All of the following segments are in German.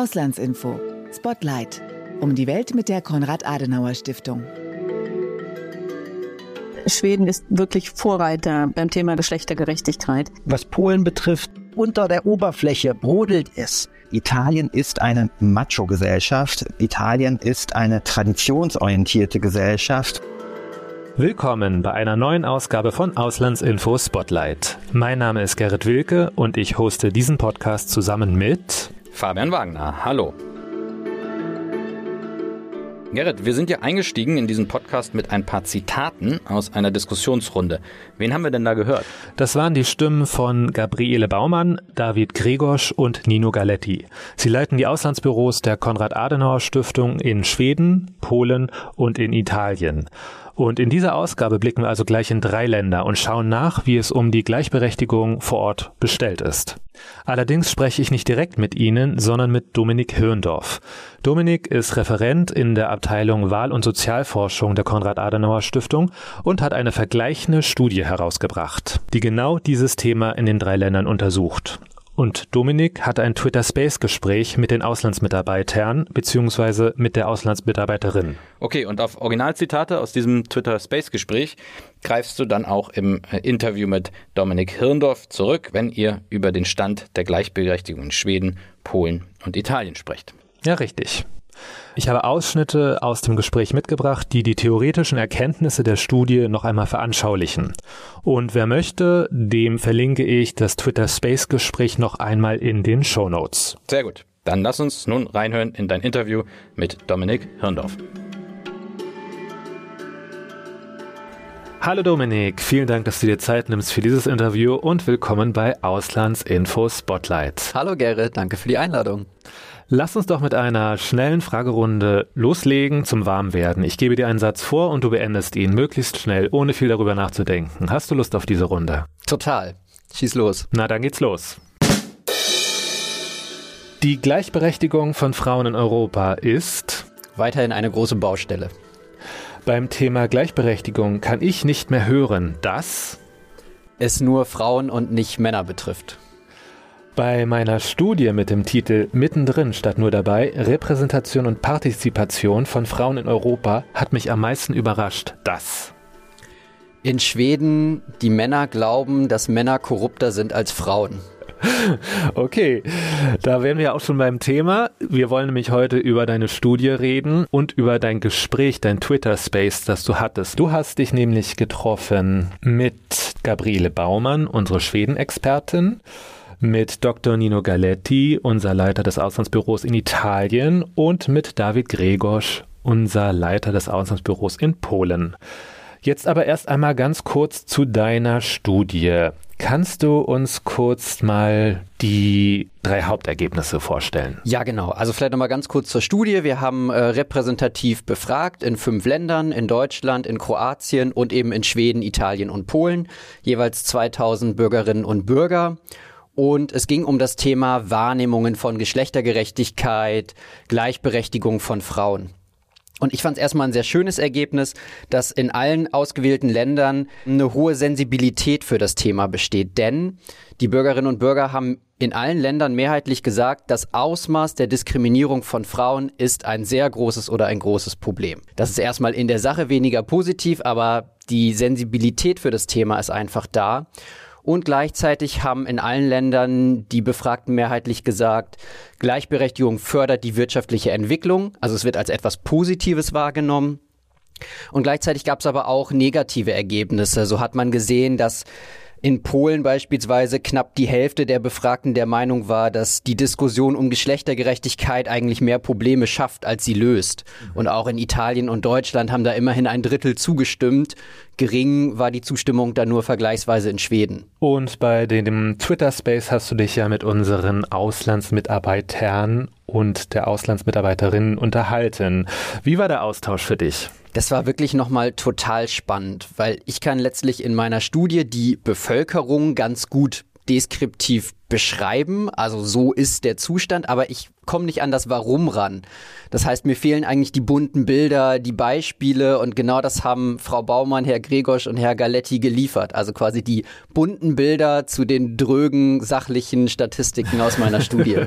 Auslandsinfo. Spotlight. Um die Welt mit der Konrad-Adenauer-Stiftung. Schweden ist wirklich Vorreiter beim Thema Geschlechtergerechtigkeit. Was Polen betrifft, unter der Oberfläche brodelt es. Italien ist eine Macho-Gesellschaft. Italien ist eine traditionsorientierte Gesellschaft. Willkommen bei einer neuen Ausgabe von Auslandsinfo Spotlight. Mein Name ist Gerrit Wilke und ich hoste diesen Podcast zusammen mit Fabian Wagner. Hallo. Gerrit, wir sind ja eingestiegen in diesen Podcast mit ein paar Zitaten aus einer Diskussionsrunde. Wen haben wir denn da gehört? Das waren die Stimmen von Gabriele Baumann, David Gregosch und Nino Galetti. Sie leiten die Auslandsbüros der Konrad-Adenauer-Stiftung in Schweden, Polen und in Italien. Und in dieser Ausgabe blicken wir also gleich in drei Länder und schauen nach, wie es um die Gleichberechtigung vor Ort bestellt ist. Allerdings spreche ich nicht direkt mit Ihnen, sondern mit Dominik Hirndorf. Dominik ist Referent in der Abteilung Wahl- und Sozialforschung der Konrad-Adenauer-Stiftung und hat eine vergleichende Studie herausgebracht, die genau dieses Thema in den drei Ländern untersucht. Und Dominik hat ein Twitter Space Gespräch mit den Auslandsmitarbeitern bzw. mit der Auslandsmitarbeiterin. Okay, und auf Originalzitate aus diesem Twitter Space Gespräch greifst du dann auch im äh, Interview mit Dominik Hirndorf zurück, wenn ihr über den Stand der Gleichberechtigung in Schweden, Polen und Italien sprecht. Ja, richtig. Ich habe Ausschnitte aus dem Gespräch mitgebracht, die die theoretischen Erkenntnisse der Studie noch einmal veranschaulichen. Und wer möchte, dem verlinke ich das Twitter Space Gespräch noch einmal in den Show Notes. Sehr gut. Dann lass uns nun reinhören in dein Interview mit Dominik Hirndorf. Hallo Dominik, vielen Dank, dass du dir Zeit nimmst für dieses Interview und willkommen bei Auslandsinfo Spotlight. Hallo Gerrit, danke für die Einladung. Lass uns doch mit einer schnellen Fragerunde loslegen zum Warmwerden. Ich gebe dir einen Satz vor und du beendest ihn möglichst schnell, ohne viel darüber nachzudenken. Hast du Lust auf diese Runde? Total. Schieß los. Na, dann geht's los. Die Gleichberechtigung von Frauen in Europa ist weiterhin eine große Baustelle. Beim Thema Gleichberechtigung kann ich nicht mehr hören, dass es nur Frauen und nicht Männer betrifft. Bei meiner Studie mit dem Titel Mittendrin statt nur dabei, Repräsentation und Partizipation von Frauen in Europa hat mich am meisten überrascht, dass in Schweden die Männer glauben, dass Männer korrupter sind als Frauen. Okay, da wären wir auch schon beim Thema. Wir wollen nämlich heute über deine Studie reden und über dein Gespräch, dein Twitter-Space, das du hattest. Du hast dich nämlich getroffen mit Gabriele Baumann, unsere Schweden-Expertin mit Dr. Nino Galetti, unser Leiter des Auslandsbüros in Italien, und mit David Gregosch, unser Leiter des Auslandsbüros in Polen. Jetzt aber erst einmal ganz kurz zu deiner Studie. Kannst du uns kurz mal die drei Hauptergebnisse vorstellen? Ja, genau. Also vielleicht nochmal ganz kurz zur Studie. Wir haben äh, repräsentativ befragt in fünf Ländern, in Deutschland, in Kroatien und eben in Schweden, Italien und Polen, jeweils 2000 Bürgerinnen und Bürger. Und es ging um das Thema Wahrnehmungen von Geschlechtergerechtigkeit, Gleichberechtigung von Frauen. Und ich fand es erstmal ein sehr schönes Ergebnis, dass in allen ausgewählten Ländern eine hohe Sensibilität für das Thema besteht. Denn die Bürgerinnen und Bürger haben in allen Ländern mehrheitlich gesagt, das Ausmaß der Diskriminierung von Frauen ist ein sehr großes oder ein großes Problem. Das ist erstmal in der Sache weniger positiv, aber die Sensibilität für das Thema ist einfach da. Und gleichzeitig haben in allen Ländern die Befragten mehrheitlich gesagt, Gleichberechtigung fördert die wirtschaftliche Entwicklung. Also es wird als etwas Positives wahrgenommen. Und gleichzeitig gab es aber auch negative Ergebnisse. So hat man gesehen, dass in Polen beispielsweise knapp die Hälfte der Befragten der Meinung war, dass die Diskussion um Geschlechtergerechtigkeit eigentlich mehr Probleme schafft, als sie löst. Und auch in Italien und Deutschland haben da immerhin ein Drittel zugestimmt. Gering war die Zustimmung da nur vergleichsweise in Schweden. Und bei dem Twitter Space hast du dich ja mit unseren Auslandsmitarbeitern und der Auslandsmitarbeiterin unterhalten. Wie war der Austausch für dich? Das war wirklich nochmal total spannend, weil ich kann letztlich in meiner Studie die Bevölkerung ganz gut deskriptiv beschreiben. Also so ist der Zustand, aber ich komme nicht an das Warum ran. Das heißt, mir fehlen eigentlich die bunten Bilder, die Beispiele und genau das haben Frau Baumann, Herr Gregosch und Herr Galetti geliefert. Also quasi die bunten Bilder zu den drögen, sachlichen Statistiken aus meiner Studie.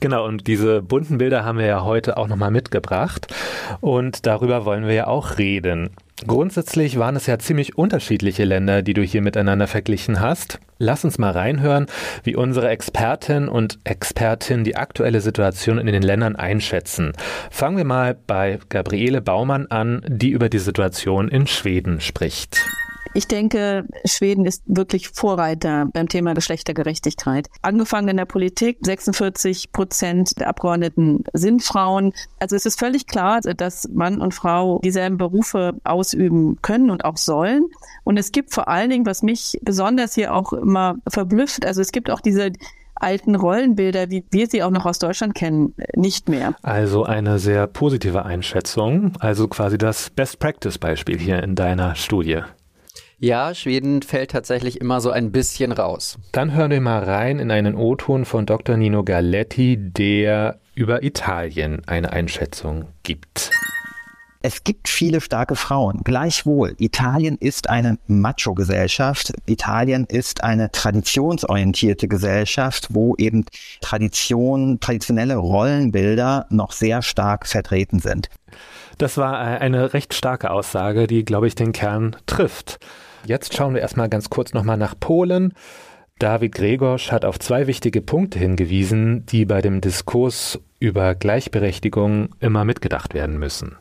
Genau, und diese bunten Bilder haben wir ja heute auch nochmal mitgebracht. Und darüber wollen wir ja auch reden. Grundsätzlich waren es ja ziemlich unterschiedliche Länder, die du hier miteinander verglichen hast. Lass uns mal reinhören, wie unsere Expertin und Expertin die aktuelle Situation in den Ländern einschätzen. Fangen wir mal bei Gabriele Baumann an, die über die Situation in Schweden spricht. Ich denke, Schweden ist wirklich Vorreiter beim Thema Geschlechtergerechtigkeit. Angefangen in der Politik, 46 Prozent der Abgeordneten sind Frauen. Also es ist völlig klar, dass Mann und Frau dieselben Berufe ausüben können und auch sollen. Und es gibt vor allen Dingen, was mich besonders hier auch immer verblüfft, also es gibt auch diese alten Rollenbilder, wie wir sie auch noch aus Deutschland kennen, nicht mehr. Also eine sehr positive Einschätzung, also quasi das Best-Practice-Beispiel hier in deiner Studie. Ja, Schweden fällt tatsächlich immer so ein bisschen raus. Dann hören wir mal rein in einen O-Ton von Dr. Nino Galetti, der über Italien eine Einschätzung gibt. Es gibt viele starke Frauen. Gleichwohl, Italien ist eine Macho-Gesellschaft. Italien ist eine traditionsorientierte Gesellschaft, wo eben Tradition, traditionelle Rollenbilder noch sehr stark vertreten sind. Das war eine recht starke Aussage, die, glaube ich, den Kern trifft. Jetzt schauen wir erstmal ganz kurz nochmal nach Polen. David Gregorsch hat auf zwei wichtige Punkte hingewiesen, die bei dem Diskurs über Gleichberechtigung immer mitgedacht werden müssen.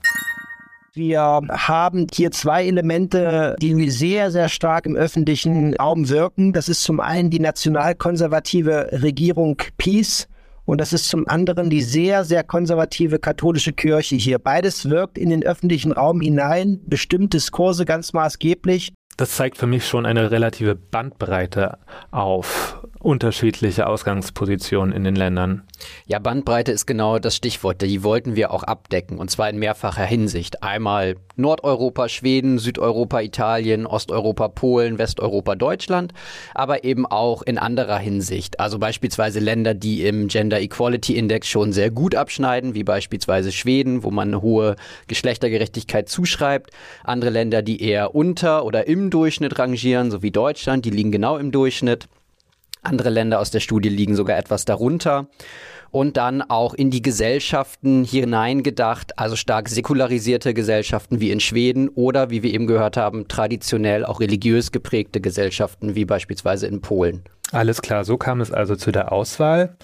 Wir haben hier zwei Elemente, die sehr, sehr stark im öffentlichen Raum wirken. Das ist zum einen die nationalkonservative Regierung Peace und das ist zum anderen die sehr, sehr konservative katholische Kirche hier. Beides wirkt in den öffentlichen Raum hinein, bestimmt Diskurse ganz maßgeblich das zeigt für mich schon eine relative Bandbreite auf unterschiedliche Ausgangspositionen in den Ländern. Ja, Bandbreite ist genau das Stichwort. Die wollten wir auch abdecken und zwar in mehrfacher Hinsicht. Einmal Nordeuropa, Schweden, Südeuropa, Italien, Osteuropa, Polen, Westeuropa, Deutschland, aber eben auch in anderer Hinsicht. Also beispielsweise Länder, die im Gender Equality Index schon sehr gut abschneiden, wie beispielsweise Schweden, wo man eine hohe Geschlechtergerechtigkeit zuschreibt. Andere Länder, die eher unter oder im Durchschnitt rangieren, so wie Deutschland, die liegen genau im Durchschnitt. Andere Länder aus der Studie liegen sogar etwas darunter. Und dann auch in die Gesellschaften hineingedacht, also stark säkularisierte Gesellschaften wie in Schweden oder, wie wir eben gehört haben, traditionell auch religiös geprägte Gesellschaften wie beispielsweise in Polen. Alles klar, so kam es also zu der Auswahl.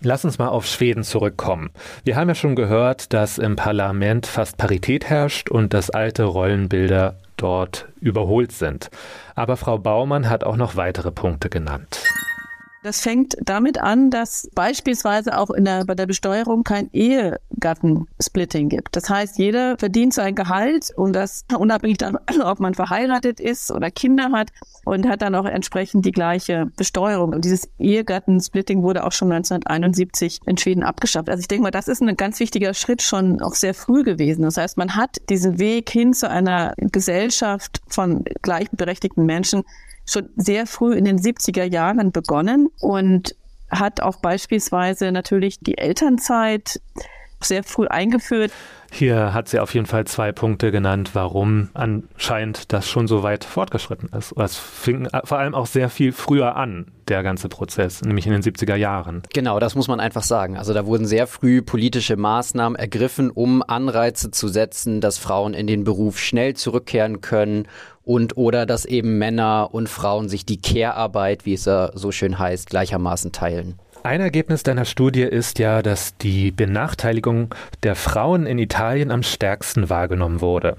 Lass uns mal auf Schweden zurückkommen. Wir haben ja schon gehört, dass im Parlament fast Parität herrscht und dass alte Rollenbilder dort überholt sind. Aber Frau Baumann hat auch noch weitere Punkte genannt. Das fängt damit an, dass beispielsweise auch in der, bei der Besteuerung kein Ehegattensplitting gibt. Das heißt, jeder verdient sein Gehalt und das unabhängig davon, ob man verheiratet ist oder Kinder hat und hat dann auch entsprechend die gleiche Besteuerung. Und dieses Ehegattensplitting wurde auch schon 1971 in Schweden abgeschafft. Also ich denke mal, das ist ein ganz wichtiger Schritt schon auch sehr früh gewesen. Das heißt, man hat diesen Weg hin zu einer Gesellschaft von gleichberechtigten Menschen schon sehr früh in den 70er Jahren begonnen und hat auch beispielsweise natürlich die Elternzeit sehr früh eingeführt. Hier hat sie auf jeden Fall zwei Punkte genannt, warum anscheinend das schon so weit fortgeschritten ist. Es fing vor allem auch sehr viel früher an, der ganze Prozess, nämlich in den 70er Jahren. Genau, das muss man einfach sagen. Also da wurden sehr früh politische Maßnahmen ergriffen, um Anreize zu setzen, dass Frauen in den Beruf schnell zurückkehren können und oder dass eben Männer und Frauen sich die Care-Arbeit, wie es ja so schön heißt, gleichermaßen teilen. Ein Ergebnis deiner Studie ist ja, dass die Benachteiligung der Frauen in Italien am stärksten wahrgenommen wurde.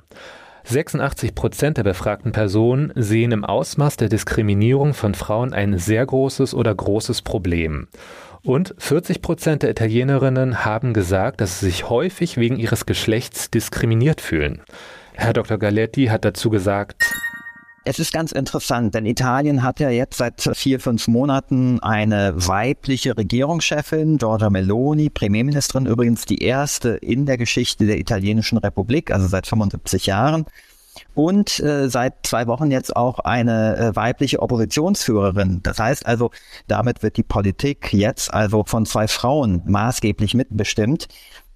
86 Prozent der befragten Personen sehen im Ausmaß der Diskriminierung von Frauen ein sehr großes oder großes Problem. Und 40 Prozent der Italienerinnen haben gesagt, dass sie sich häufig wegen ihres Geschlechts diskriminiert fühlen. Herr Dr. Galetti hat dazu gesagt, es ist ganz interessant, denn Italien hat ja jetzt seit vier, fünf Monaten eine weibliche Regierungschefin, Giorgia Meloni, Premierministerin übrigens die erste in der Geschichte der italienischen Republik, also seit 75 Jahren. Und äh, seit zwei Wochen jetzt auch eine äh, weibliche Oppositionsführerin. Das heißt also, damit wird die Politik jetzt also von zwei Frauen maßgeblich mitbestimmt.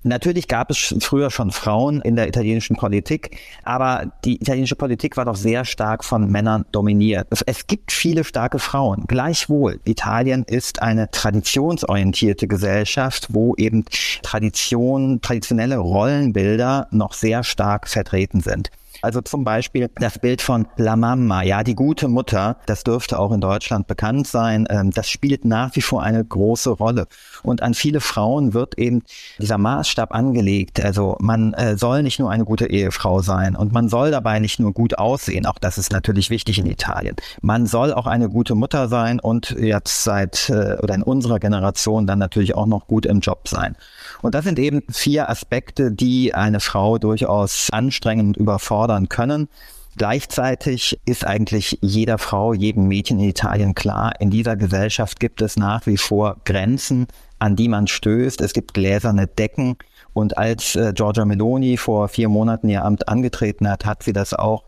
Natürlich gab es früher schon Frauen in der italienischen Politik, aber die italienische Politik war doch sehr stark von Männern dominiert. Es gibt viele starke Frauen. Gleichwohl, Italien ist eine traditionsorientierte Gesellschaft, wo eben Tradition, traditionelle Rollenbilder noch sehr stark vertreten sind. Also zum Beispiel das Bild von La Mamma, ja, die gute Mutter, das dürfte auch in Deutschland bekannt sein. Ähm, das spielt nach wie vor eine große Rolle. Und an viele Frauen wird eben dieser Maßstab angelegt. Also man äh, soll nicht nur eine gute Ehefrau sein und man soll dabei nicht nur gut aussehen. Auch das ist natürlich wichtig in Italien. Man soll auch eine gute Mutter sein und jetzt seit äh, oder in unserer Generation dann natürlich auch noch gut im Job sein. Und das sind eben vier Aspekte, die eine Frau durchaus anstrengend überfordern können. Gleichzeitig ist eigentlich jeder Frau, jedem Mädchen in Italien klar, in dieser Gesellschaft gibt es nach wie vor Grenzen, an die man stößt. Es gibt gläserne Decken. Und als äh, Giorgia Meloni vor vier Monaten ihr Amt angetreten hat, hat sie das auch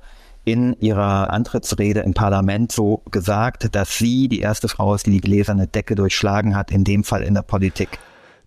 in ihrer Antrittsrede im Parlament so gesagt, dass sie die erste Frau ist, die die gläserne Decke durchschlagen hat, in dem Fall in der Politik.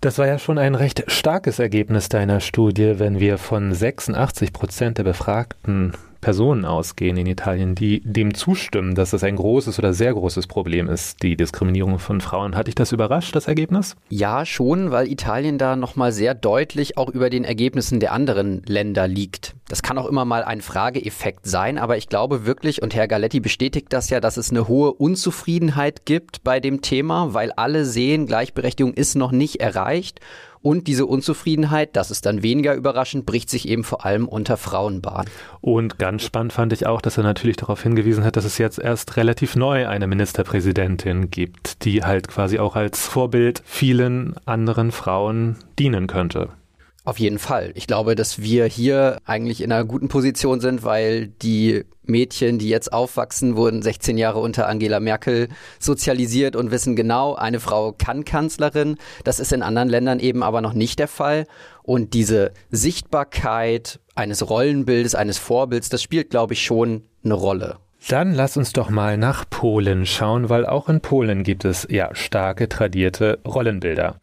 Das war ja schon ein recht starkes Ergebnis deiner Studie, wenn wir von 86 Prozent der Befragten Personen ausgehen in Italien, die dem zustimmen, dass es ein großes oder sehr großes Problem ist, die Diskriminierung von Frauen. Hat dich das überrascht, das Ergebnis? Ja, schon, weil Italien da nochmal sehr deutlich auch über den Ergebnissen der anderen Länder liegt. Das kann auch immer mal ein Frageeffekt sein, aber ich glaube wirklich, und Herr Galetti bestätigt das ja, dass es eine hohe Unzufriedenheit gibt bei dem Thema, weil alle sehen, Gleichberechtigung ist noch nicht erreicht und diese Unzufriedenheit, das ist dann weniger überraschend, bricht sich eben vor allem unter Frauen Bahn. Und ganz spannend fand ich auch, dass er natürlich darauf hingewiesen hat, dass es jetzt erst relativ neu eine Ministerpräsidentin gibt, die halt quasi auch als Vorbild vielen anderen Frauen dienen könnte. Auf jeden Fall. Ich glaube, dass wir hier eigentlich in einer guten Position sind, weil die Mädchen, die jetzt aufwachsen, wurden 16 Jahre unter Angela Merkel sozialisiert und wissen genau, eine Frau kann Kanzlerin. Das ist in anderen Ländern eben aber noch nicht der Fall. Und diese Sichtbarkeit eines Rollenbildes, eines Vorbilds, das spielt, glaube ich, schon eine Rolle. Dann lass uns doch mal nach Polen schauen, weil auch in Polen gibt es ja starke tradierte Rollenbilder.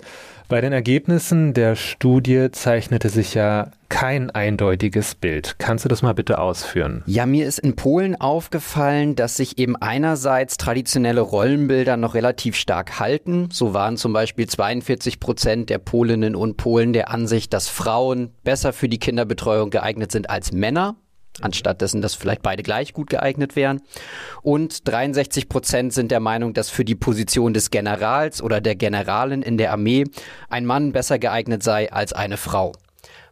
Bei den Ergebnissen der Studie zeichnete sich ja kein eindeutiges Bild. Kannst du das mal bitte ausführen? Ja, mir ist in Polen aufgefallen, dass sich eben einerseits traditionelle Rollenbilder noch relativ stark halten. So waren zum Beispiel 42 Prozent der Polinnen und Polen der Ansicht, dass Frauen besser für die Kinderbetreuung geeignet sind als Männer anstatt dessen, dass vielleicht beide gleich gut geeignet wären. Und 63 Prozent sind der Meinung, dass für die Position des Generals oder der Generalin in der Armee ein Mann besser geeignet sei als eine Frau.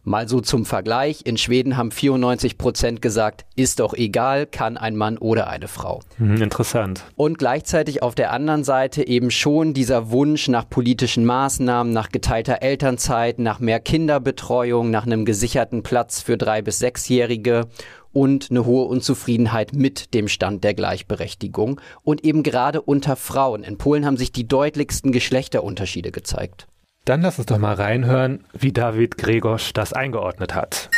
Mal so zum Vergleich. In Schweden haben 94 Prozent gesagt, ist doch egal, kann ein Mann oder eine Frau. Hm, interessant. Und gleichzeitig auf der anderen Seite eben schon dieser Wunsch nach politischen Maßnahmen, nach geteilter Elternzeit, nach mehr Kinderbetreuung, nach einem gesicherten Platz für drei bis sechsjährige und eine hohe Unzufriedenheit mit dem Stand der Gleichberechtigung und eben gerade unter Frauen. In Polen haben sich die deutlichsten Geschlechterunterschiede gezeigt. Dann lass uns doch mal reinhören, wie David Gregosch das eingeordnet hat.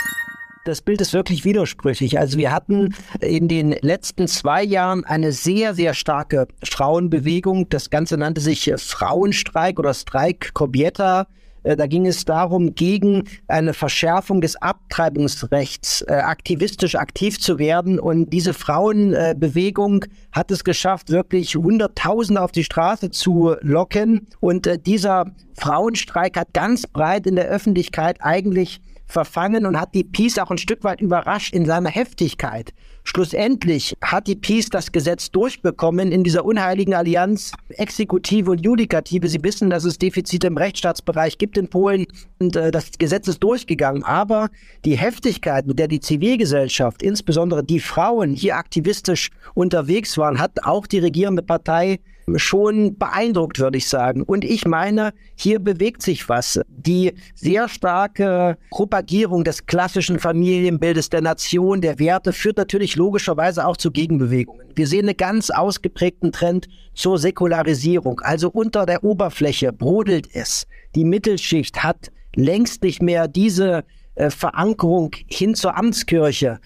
Das Bild ist wirklich widersprüchlich. Also wir hatten in den letzten zwei Jahren eine sehr, sehr starke Frauenbewegung. Das Ganze nannte sich Frauenstreik oder Streik Kobieta. Äh, da ging es darum, gegen eine Verschärfung des Abtreibungsrechts äh, aktivistisch aktiv zu werden. Und diese Frauenbewegung hat es geschafft, wirklich Hunderttausende auf die Straße zu locken. Und äh, dieser Frauenstreik hat ganz breit in der Öffentlichkeit eigentlich verfangen und hat die Peace auch ein Stück weit überrascht in seiner Heftigkeit. Schlussendlich hat die Peace das Gesetz durchbekommen in dieser unheiligen Allianz Exekutive und Judikative. Sie wissen, dass es Defizite im Rechtsstaatsbereich gibt in Polen und äh, das Gesetz ist durchgegangen. Aber die Heftigkeit, mit der die Zivilgesellschaft, insbesondere die Frauen hier aktivistisch unterwegs waren, hat auch die regierende Partei schon beeindruckt, würde ich sagen. Und ich meine, hier bewegt sich was. Die sehr starke Propagierung des klassischen Familienbildes der Nation, der Werte, führt natürlich logischerweise auch zu Gegenbewegungen. Wir sehen einen ganz ausgeprägten Trend zur Säkularisierung. Also unter der Oberfläche brodelt es. Die Mittelschicht hat längst nicht mehr diese äh, Verankerung hin zur Amtskirche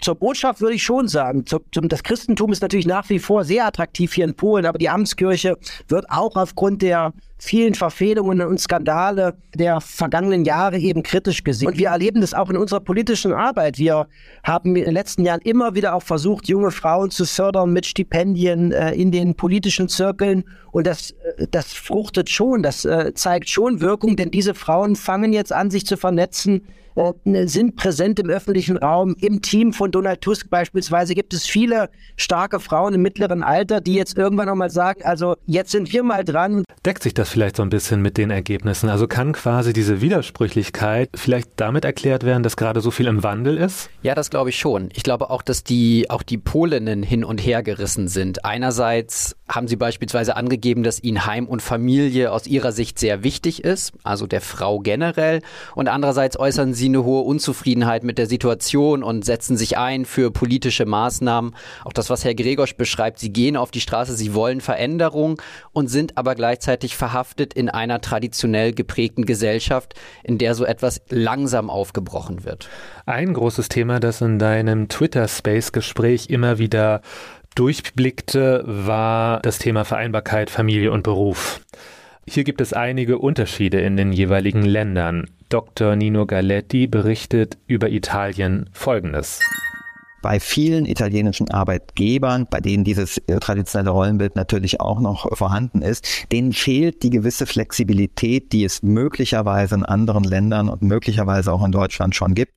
zur Botschaft würde ich schon sagen, zum, zum, das Christentum ist natürlich nach wie vor sehr attraktiv hier in Polen, aber die Amtskirche wird auch aufgrund der vielen Verfehlungen und Skandale der vergangenen Jahre eben kritisch gesehen. Und wir erleben das auch in unserer politischen Arbeit. Wir haben in den letzten Jahren immer wieder auch versucht, junge Frauen zu fördern mit Stipendien äh, in den politischen Zirkeln. Und das, äh, das fruchtet schon, das äh, zeigt schon Wirkung, denn diese Frauen fangen jetzt an, sich zu vernetzen sind präsent im öffentlichen Raum. Im Team von Donald Tusk beispielsweise gibt es viele starke Frauen im mittleren Alter, die jetzt irgendwann nochmal sagen, also jetzt sind wir mal dran. Deckt sich das vielleicht so ein bisschen mit den Ergebnissen? Also kann quasi diese Widersprüchlichkeit vielleicht damit erklärt werden, dass gerade so viel im Wandel ist? Ja, das glaube ich schon. Ich glaube auch, dass die, auch die Polinnen hin und her gerissen sind. Einerseits haben sie beispielsweise angegeben, dass ihnen Heim und Familie aus ihrer Sicht sehr wichtig ist, also der Frau generell. Und andererseits äußern sie eine hohe Unzufriedenheit mit der Situation und setzen sich ein für politische Maßnahmen. Auch das, was Herr Gregosch beschreibt, sie gehen auf die Straße, sie wollen Veränderung und sind aber gleichzeitig verhaftet in einer traditionell geprägten Gesellschaft, in der so etwas langsam aufgebrochen wird. Ein großes Thema, das in deinem Twitter-Space-Gespräch immer wieder durchblickte, war das Thema Vereinbarkeit Familie und Beruf. Hier gibt es einige Unterschiede in den jeweiligen Ländern. Dr. Nino Galetti berichtet über Italien Folgendes bei vielen italienischen Arbeitgebern, bei denen dieses äh, traditionelle Rollenbild natürlich auch noch vorhanden ist, denen fehlt die gewisse Flexibilität, die es möglicherweise in anderen Ländern und möglicherweise auch in Deutschland schon gibt.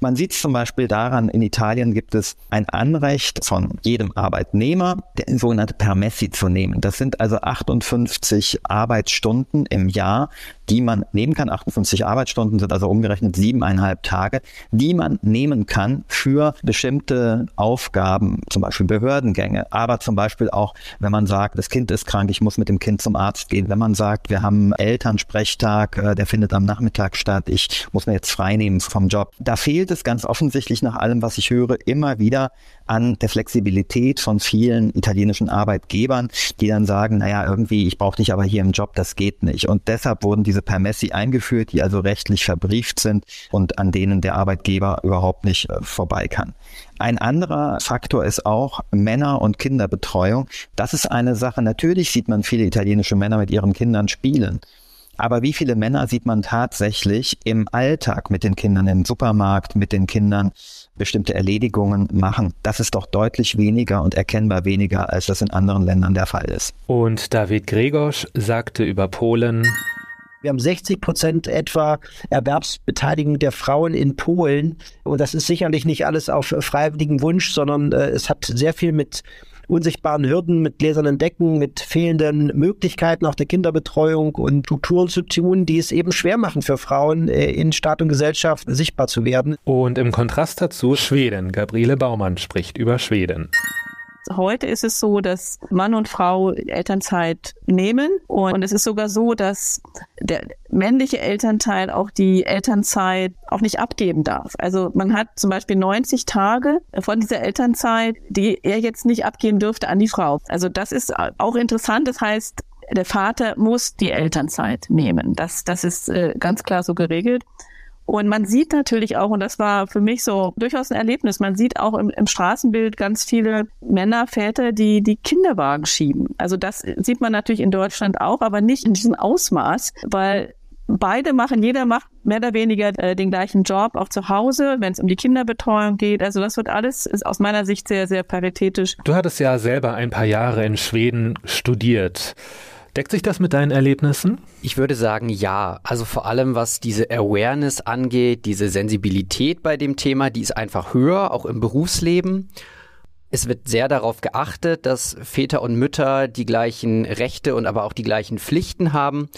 Man sieht es zum Beispiel daran, in Italien gibt es ein Anrecht von jedem Arbeitnehmer, der sogenannte Permessi zu nehmen. Das sind also 58 Arbeitsstunden im Jahr, die man nehmen kann. 58 Arbeitsstunden sind also umgerechnet siebeneinhalb Tage, die man nehmen kann für bestimmte Aufgaben, zum Beispiel Behördengänge, aber zum Beispiel auch, wenn man sagt, das Kind ist krank, ich muss mit dem Kind zum Arzt gehen. Wenn man sagt, wir haben Elternsprechtag, äh, der findet am Nachmittag statt, ich muss mir jetzt frei nehmen vom Job. Da fehlt es ganz offensichtlich nach allem, was ich höre, immer wieder an der Flexibilität von vielen italienischen Arbeitgebern, die dann sagen, naja, irgendwie, ich brauche dich aber hier im Job, das geht nicht. Und deshalb wurden diese Permessi eingeführt, die also rechtlich verbrieft sind und an denen der Arbeitgeber überhaupt nicht äh, vorbei kann. Ein anderer Faktor ist auch Männer- und Kinderbetreuung. Das ist eine Sache, natürlich sieht man viele italienische Männer mit ihren Kindern spielen. Aber wie viele Männer sieht man tatsächlich im Alltag mit den Kindern, im Supermarkt, mit den Kindern bestimmte Erledigungen machen? Das ist doch deutlich weniger und erkennbar weniger, als das in anderen Ländern der Fall ist. Und David Gregosch sagte über Polen, wir haben 60 Prozent etwa Erwerbsbeteiligung der Frauen in Polen. Und das ist sicherlich nicht alles auf freiwilligen Wunsch, sondern äh, es hat sehr viel mit unsichtbaren Hürden, mit gläsernen Decken, mit fehlenden Möglichkeiten auch der Kinderbetreuung und Strukturen zu tun, die es eben schwer machen für Frauen äh, in Staat und Gesellschaft sichtbar zu werden. Und im Kontrast dazu Schweden. Gabriele Baumann spricht über Schweden. Heute ist es so, dass Mann und Frau Elternzeit nehmen und es ist sogar so, dass der männliche Elternteil auch die Elternzeit auch nicht abgeben darf. Also man hat zum Beispiel 90 Tage von dieser Elternzeit, die er jetzt nicht abgeben dürfte an die Frau. Also das ist auch interessant. Das heißt, der Vater muss die Elternzeit nehmen. Das, das ist äh, ganz klar so geregelt. Und man sieht natürlich auch, und das war für mich so durchaus ein Erlebnis, man sieht auch im, im Straßenbild ganz viele Männer, Väter, die die Kinderwagen schieben. Also das sieht man natürlich in Deutschland auch, aber nicht in diesem Ausmaß, weil beide machen, jeder macht mehr oder weniger äh, den gleichen Job, auch zu Hause, wenn es um die Kinderbetreuung geht. Also das wird alles ist aus meiner Sicht sehr, sehr paritätisch. Du hattest ja selber ein paar Jahre in Schweden studiert. Deckt sich das mit deinen Erlebnissen? Ich würde sagen, ja. Also vor allem, was diese Awareness angeht, diese Sensibilität bei dem Thema, die ist einfach höher, auch im Berufsleben. Es wird sehr darauf geachtet, dass Väter und Mütter die gleichen Rechte und aber auch die gleichen Pflichten haben.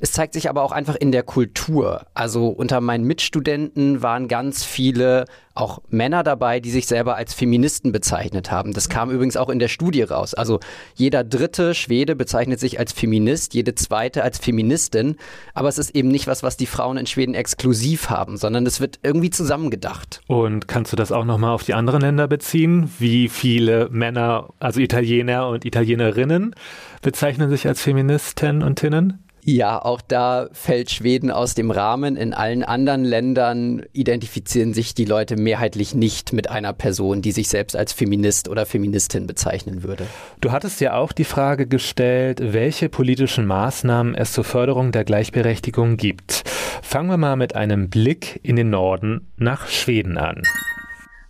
Es zeigt sich aber auch einfach in der Kultur. Also unter meinen Mitstudenten waren ganz viele auch Männer dabei, die sich selber als Feministen bezeichnet haben. Das kam übrigens auch in der Studie raus. Also jeder dritte Schwede bezeichnet sich als Feminist, jede zweite als Feministin. Aber es ist eben nicht was, was die Frauen in Schweden exklusiv haben, sondern es wird irgendwie zusammengedacht. Und kannst du das auch nochmal auf die anderen Länder beziehen? Wie viele Männer, also Italiener und Italienerinnen, bezeichnen sich als Feministen und Tinnen? Ja, auch da fällt Schweden aus dem Rahmen. In allen anderen Ländern identifizieren sich die Leute mehrheitlich nicht mit einer Person, die sich selbst als Feminist oder Feministin bezeichnen würde. Du hattest ja auch die Frage gestellt, welche politischen Maßnahmen es zur Förderung der Gleichberechtigung gibt. Fangen wir mal mit einem Blick in den Norden nach Schweden an.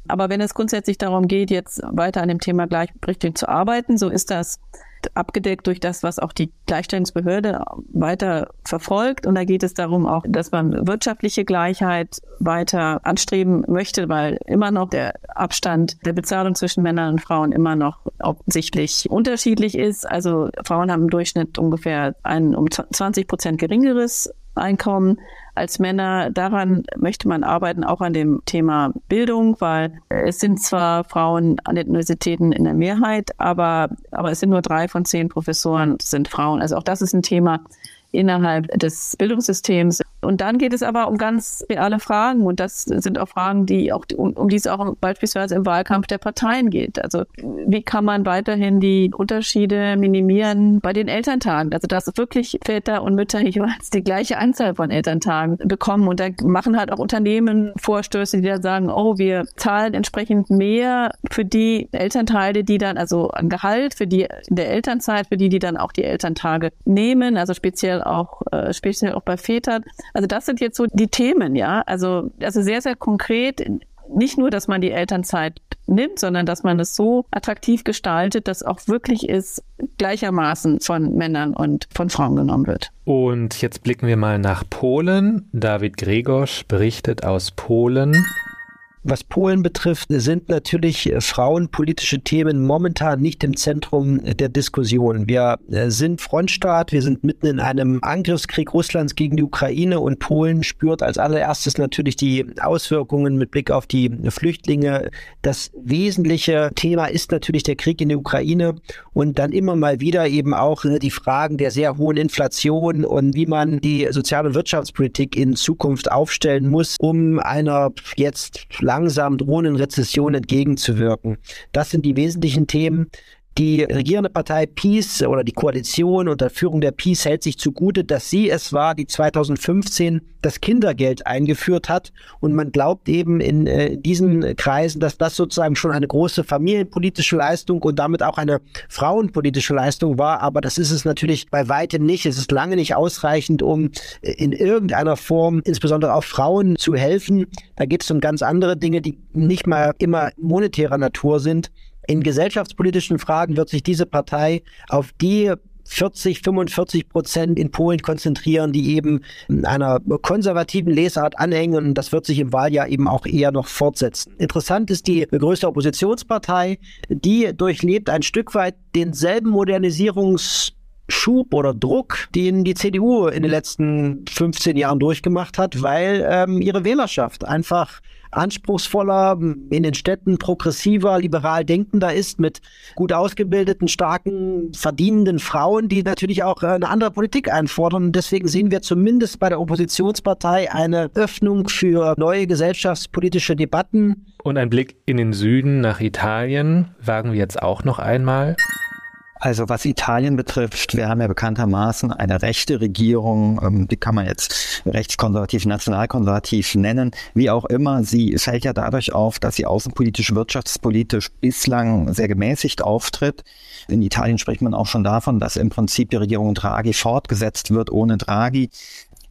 Aber wenn es grundsätzlich darum geht, jetzt weiter an dem Thema Gleichberechtigung zu arbeiten, so ist das abgedeckt durch das, was auch die Gleichstellungsbehörde weiter verfolgt. Und da geht es darum auch, dass man wirtschaftliche Gleichheit weiter anstreben möchte, weil immer noch der Abstand der Bezahlung zwischen Männern und Frauen immer noch offensichtlich unterschiedlich ist. Also Frauen haben im Durchschnitt ungefähr ein um 20 Prozent geringeres Einkommen als Männer. Daran möchte man arbeiten, auch an dem Thema Bildung, weil es sind zwar Frauen an den Universitäten in der Mehrheit, aber, aber es sind nur drei von zehn Professoren sind Frauen. Also auch das ist ein Thema innerhalb des Bildungssystems. Und dann geht es aber um ganz reale Fragen und das sind auch Fragen, die auch um, um die es auch beispielsweise im Wahlkampf der Parteien geht. Also wie kann man weiterhin die Unterschiede minimieren bei den Elterntagen? Also dass wirklich Väter und Mütter jeweils die gleiche Anzahl von Elterntagen bekommen und da machen halt auch Unternehmen Vorstöße, die dann sagen, oh, wir zahlen entsprechend mehr für die Elternteile, die dann also an Gehalt für die in der Elternzeit, für die die dann auch die Elterntage nehmen, also speziell auch äh, speziell auch bei Vätern. Also das sind jetzt so die Themen, ja. Also, also sehr, sehr konkret. Nicht nur, dass man die Elternzeit nimmt, sondern dass man es so attraktiv gestaltet, dass auch wirklich ist, gleichermaßen von Männern und von Frauen genommen wird. Und jetzt blicken wir mal nach Polen. David Gregorsch berichtet aus Polen. Was Polen betrifft, sind natürlich äh, frauenpolitische Themen momentan nicht im Zentrum der Diskussion. Wir äh, sind Frontstaat, wir sind mitten in einem Angriffskrieg Russlands gegen die Ukraine und Polen spürt als allererstes natürlich die Auswirkungen mit Blick auf die Flüchtlinge. Das wesentliche Thema ist natürlich der Krieg in der Ukraine und dann immer mal wieder eben auch äh, die Fragen der sehr hohen Inflation und wie man die soziale Wirtschaftspolitik in Zukunft aufstellen muss, um einer jetzt langsam drohenden Rezession entgegenzuwirken. Das sind die wesentlichen Themen. Die regierende Partei Peace oder die Koalition unter Führung der Peace hält sich zugute, dass sie es war, die 2015 das Kindergeld eingeführt hat. Und man glaubt eben in äh, diesen Kreisen, dass das sozusagen schon eine große familienpolitische Leistung und damit auch eine frauenpolitische Leistung war. Aber das ist es natürlich bei weitem nicht. Es ist lange nicht ausreichend, um äh, in irgendeiner Form, insbesondere auch Frauen, zu helfen. Da geht es um ganz andere Dinge, die nicht mal immer monetärer Natur sind. In gesellschaftspolitischen Fragen wird sich diese Partei auf die 40, 45 Prozent in Polen konzentrieren, die eben einer konservativen Lesart anhängen und das wird sich im Wahljahr eben auch eher noch fortsetzen. Interessant ist die größte Oppositionspartei, die durchlebt ein Stück weit denselben Modernisierungs Schub oder Druck, den die CDU in den letzten 15 Jahren durchgemacht hat, weil ähm, ihre Wählerschaft einfach anspruchsvoller, in den Städten progressiver, liberal denkender ist, mit gut ausgebildeten, starken, verdienenden Frauen, die natürlich auch äh, eine andere Politik einfordern. Und deswegen sehen wir zumindest bei der Oppositionspartei eine Öffnung für neue gesellschaftspolitische Debatten. Und ein Blick in den Süden nach Italien wagen wir jetzt auch noch einmal. Also was Italien betrifft, wir haben ja bekanntermaßen eine rechte Regierung, ähm, die kann man jetzt rechtskonservativ, nationalkonservativ nennen, wie auch immer. Sie fällt ja dadurch auf, dass sie außenpolitisch, wirtschaftspolitisch bislang sehr gemäßigt auftritt. In Italien spricht man auch schon davon, dass im Prinzip die Regierung Draghi fortgesetzt wird ohne Draghi.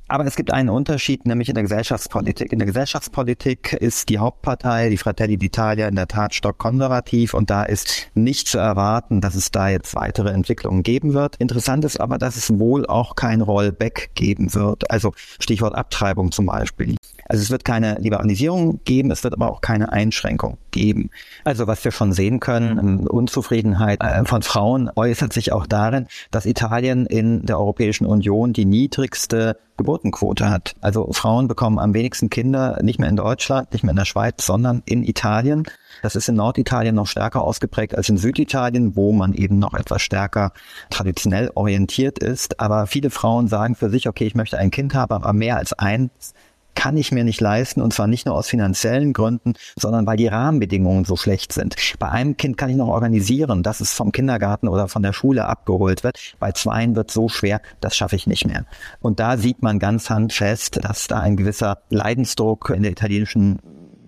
Aber es gibt einen Unterschied, nämlich in der Gesellschaftspolitik. In der Gesellschaftspolitik ist die Hauptpartei, die Fratelli d'Italia, in der Tat stockkonservativ und da ist nicht zu erwarten, dass es da jetzt weitere Entwicklungen geben wird. Interessant ist aber, dass es wohl auch kein Rollback geben wird. Also Stichwort Abtreibung zum Beispiel. Also es wird keine Liberalisierung geben, es wird aber auch keine Einschränkung geben. Also was wir schon sehen können, ähm, Unzufriedenheit äh, von Frauen äußert sich auch darin, dass Italien in der Europäischen Union die niedrigste Geburtenquote hat. Also Frauen bekommen am wenigsten Kinder nicht mehr in Deutschland, nicht mehr in der Schweiz, sondern in Italien. Das ist in Norditalien noch stärker ausgeprägt als in Süditalien, wo man eben noch etwas stärker traditionell orientiert ist. Aber viele Frauen sagen für sich, okay, ich möchte ein Kind haben, aber mehr als eins kann ich mir nicht leisten und zwar nicht nur aus finanziellen Gründen, sondern weil die Rahmenbedingungen so schlecht sind. Bei einem Kind kann ich noch organisieren, dass es vom Kindergarten oder von der Schule abgeholt wird. Bei zweien wird so schwer, das schaffe ich nicht mehr. Und da sieht man ganz handfest, dass da ein gewisser Leidensdruck in der italienischen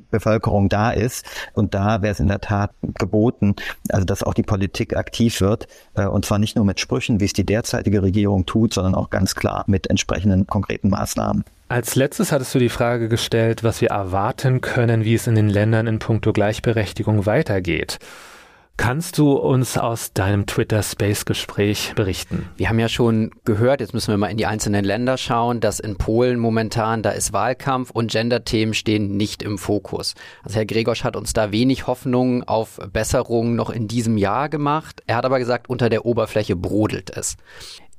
Bevölkerung da ist. Und da wäre es in der Tat geboten, also dass auch die Politik aktiv wird. Äh, und zwar nicht nur mit Sprüchen, wie es die derzeitige Regierung tut, sondern auch ganz klar mit entsprechenden konkreten Maßnahmen. Als letztes hattest du die Frage gestellt, was wir erwarten können, wie es in den Ländern in puncto Gleichberechtigung weitergeht. Kannst du uns aus deinem Twitter Space Gespräch berichten? Wir haben ja schon gehört, jetzt müssen wir mal in die einzelnen Länder schauen, dass in Polen momentan da ist Wahlkampf und Gender-Themen stehen nicht im Fokus. Also Herr Gregosch hat uns da wenig Hoffnung auf Besserungen noch in diesem Jahr gemacht. Er hat aber gesagt, unter der Oberfläche brodelt es.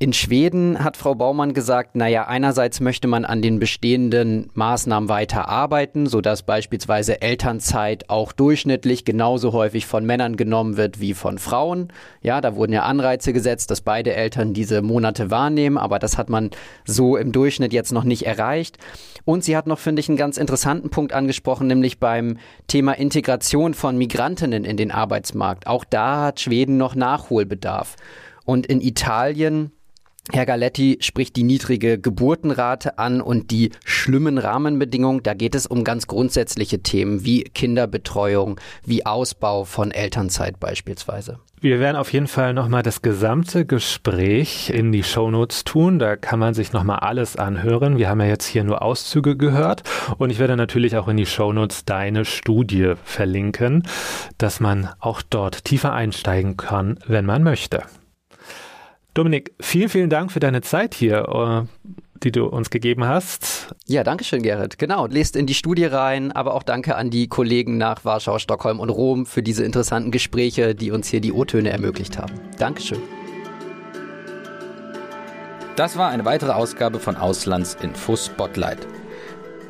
In Schweden hat Frau Baumann gesagt, naja, einerseits möchte man an den bestehenden Maßnahmen weiter arbeiten, sodass beispielsweise Elternzeit auch durchschnittlich genauso häufig von Männern genommen wird wie von Frauen. Ja, da wurden ja Anreize gesetzt, dass beide Eltern diese Monate wahrnehmen, aber das hat man so im Durchschnitt jetzt noch nicht erreicht. Und sie hat noch, finde ich, einen ganz interessanten Punkt angesprochen, nämlich beim Thema Integration von Migrantinnen in den Arbeitsmarkt. Auch da hat Schweden noch Nachholbedarf. Und in Italien Herr Galetti spricht die niedrige Geburtenrate an und die schlimmen Rahmenbedingungen. Da geht es um ganz grundsätzliche Themen wie Kinderbetreuung, wie Ausbau von Elternzeit beispielsweise. Wir werden auf jeden Fall nochmal das gesamte Gespräch in die Shownotes tun. Da kann man sich nochmal alles anhören. Wir haben ja jetzt hier nur Auszüge gehört und ich werde natürlich auch in die Shownotes deine Studie verlinken, dass man auch dort tiefer einsteigen kann, wenn man möchte. Dominik, vielen, vielen Dank für deine Zeit hier, äh, die du uns gegeben hast. Ja, danke schön, Gerrit. Genau, lest in die Studie rein, aber auch danke an die Kollegen nach Warschau, Stockholm und Rom für diese interessanten Gespräche, die uns hier die O-Töne ermöglicht haben. Dankeschön. Das war eine weitere Ausgabe von Auslandsinfo Spotlight.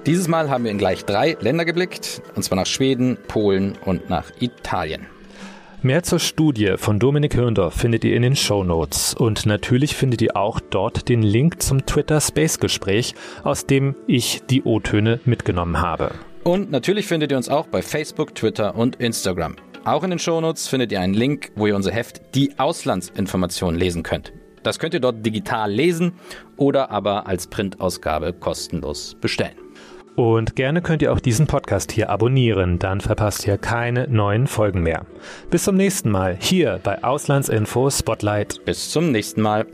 Dieses Mal haben wir in gleich drei Länder geblickt, und zwar nach Schweden, Polen und nach Italien. Mehr zur Studie von Dominik Hörndorf findet ihr in den Show Notes und natürlich findet ihr auch dort den Link zum Twitter Space Gespräch, aus dem ich die O-Töne mitgenommen habe. Und natürlich findet ihr uns auch bei Facebook, Twitter und Instagram. Auch in den Show Notes findet ihr einen Link, wo ihr unser Heft Die Auslandsinformation lesen könnt. Das könnt ihr dort digital lesen oder aber als Printausgabe kostenlos bestellen. Und gerne könnt ihr auch diesen Podcast hier abonnieren, dann verpasst ihr keine neuen Folgen mehr. Bis zum nächsten Mal hier bei Auslandsinfo Spotlight. Bis zum nächsten Mal.